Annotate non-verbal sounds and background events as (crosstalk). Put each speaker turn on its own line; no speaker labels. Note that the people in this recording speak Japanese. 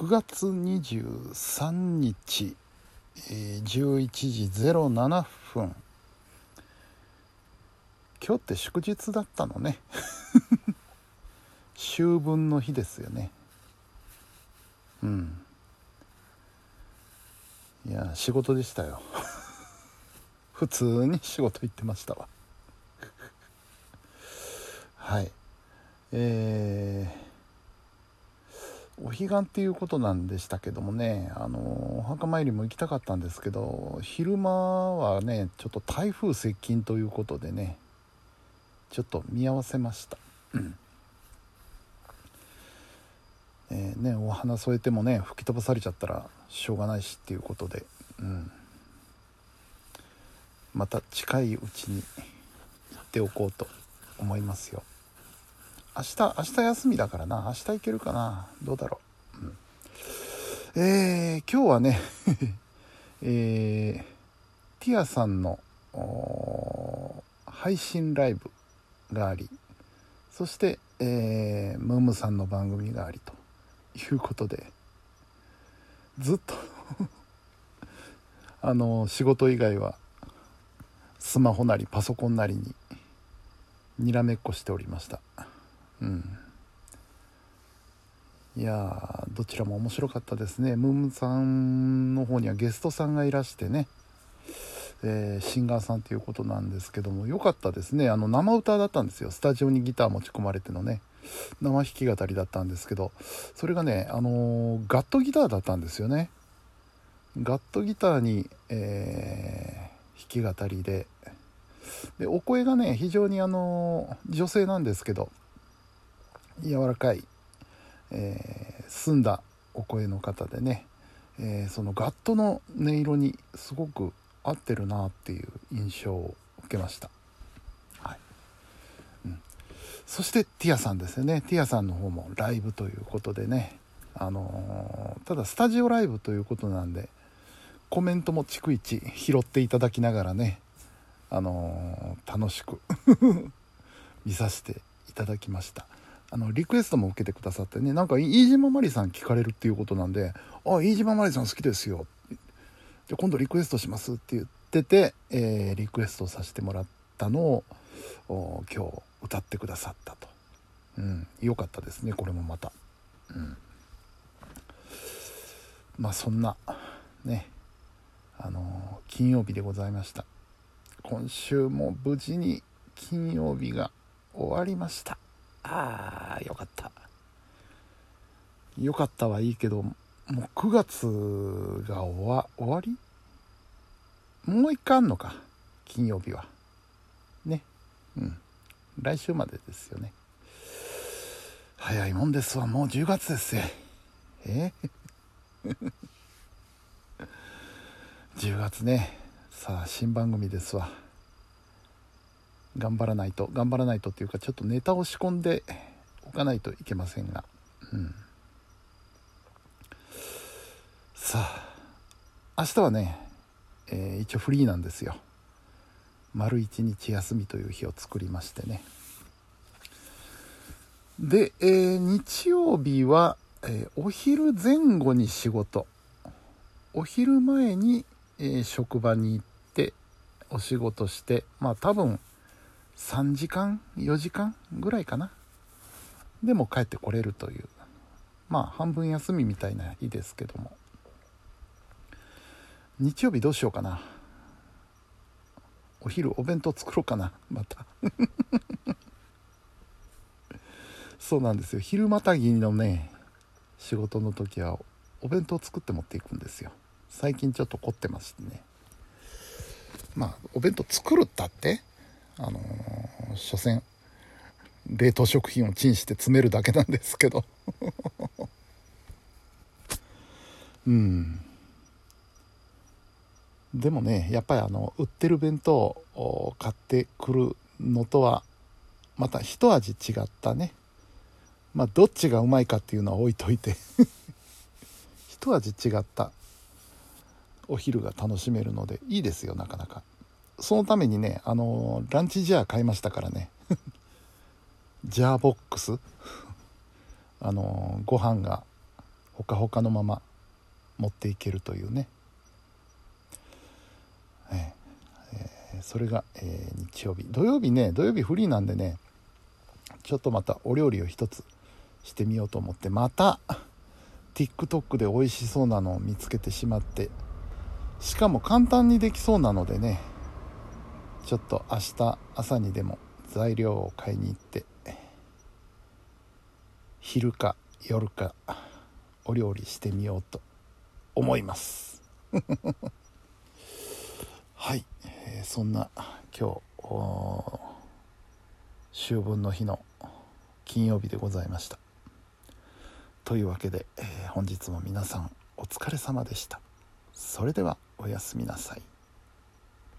9月23日、11時07分。今日って祝日だったのね。(laughs) 秋分の日ですよね。うん。いや仕事でしたよ。(laughs) 普通に仕事行ってましたわ。はい。えー、お彼岸っていうことなんでしたけどもねあのお墓参りも行きたかったんですけど昼間はねちょっと台風接近ということでねちょっと見合わせました、うん。え、ね、お花添えてもね吹き飛ばされちゃったらしょうがないしっていうことで、うん、また近いうちに行っておこうと思いますよ。明日明日休みだからな。明日行けるかな。どうだろう、うん、えー、今日はね (laughs) えー、ティアさんの配信ライブがありそして、えー、ムームさんの番組がありということでずっと (laughs) あの仕事以外はスマホなりパソコンなりににらめっこしておりました。うん。いやどちらも面白かったですね。ムームさんの方にはゲストさんがいらしてね。えー、シンガーさんということなんですけども良かったですね。あの生歌だったんですよ。スタジオにギター持ち込まれてのね。生弾き語りだったんですけど。それがねあのー、ガットギターだったんですよね。ガットギターに、えー、弾き語りで。でお声がね非常にあの女性なんですけど。柔らかい、えー、澄んだお声の方でね、えー、そのガットの音色にすごく合ってるなっていう印象を受けました、はい。うん、そしてティアさんですよね。ティアさんの方もライブということでねあのー、ただスタジオライブということなんでコメントも逐一拾っていただきながらねあのー、楽しく (laughs) 見させていただきました。あのリクエストも受けてくださってねなんか飯島まりさん聞かれるっていうことなんで「あ飯島まりさん好きですよ」じゃ今度リクエストしますって言ってて、えー、リクエストさせてもらったのを今日歌ってくださったと。うん、よかったですねこれもまた。うん、まあそんなねあの金曜日でございました今週も無事に金曜日が終わりましたあーよかった。よかったはいいけどもう9月が終わ終わり？もう一回あんのか金曜日は。ね。うん。来週までですよね。早いもんですわ。もう10月ですよ。え？ー、10月ね。さあ新番組ですわ。頑張らないと頑張らないとっていうかちょっとネタを仕込んでおかないといけませんが。うん。さあ明日はね、えー、一応フリーなんですよ。丸一日休みという日を作りましてね。で、えー、日曜日は、えー、お昼前後に仕事。お昼前に、えー、職場に行ってお仕事してまあ多分3時間？4時間ぐらいかな？でも帰ってこれるという。まあ半分休みみたいな日ですけども。日曜日どうしようかな？お昼お弁当作ろうかな？また。(laughs) そうなんですよ。昼またぎのね仕事の時はお弁当作って持っていくんですよ。最近ちょっと凝ってましてね。まあお弁当作るったって？あのー、所詮冷凍食品をチンして詰めるだけなんですけど。(laughs) うん。でもねやっぱりあの売ってる弁当を買ってくるのとはまた一味違ったね。まあどっちがうまいかっていうのは置いといて。(laughs) 一味違ったお昼が楽しめるのでいいですよなかなか。そのためにねあのランチジャー買いましたからね。(laughs) ジャーボックス？(laughs) あのご飯がほかほかのまま持っていけるというね、えー、それが、えー、日曜日。土曜日ね土曜日フリーなんでねちょっとまたお料理を一つしてみようと思ってまた TikTok で美味しそうなのを見つけてしまってしかも簡単にできそうなのでねちょっと明日朝にでも材料を買いに行って昼か夜かお料理してみようと思います。(laughs) はい、えー、そんな今日秋分の日の金曜日でございました。というわけで、えー、本日も皆さんお疲れ様でした。それではおやすみなさい。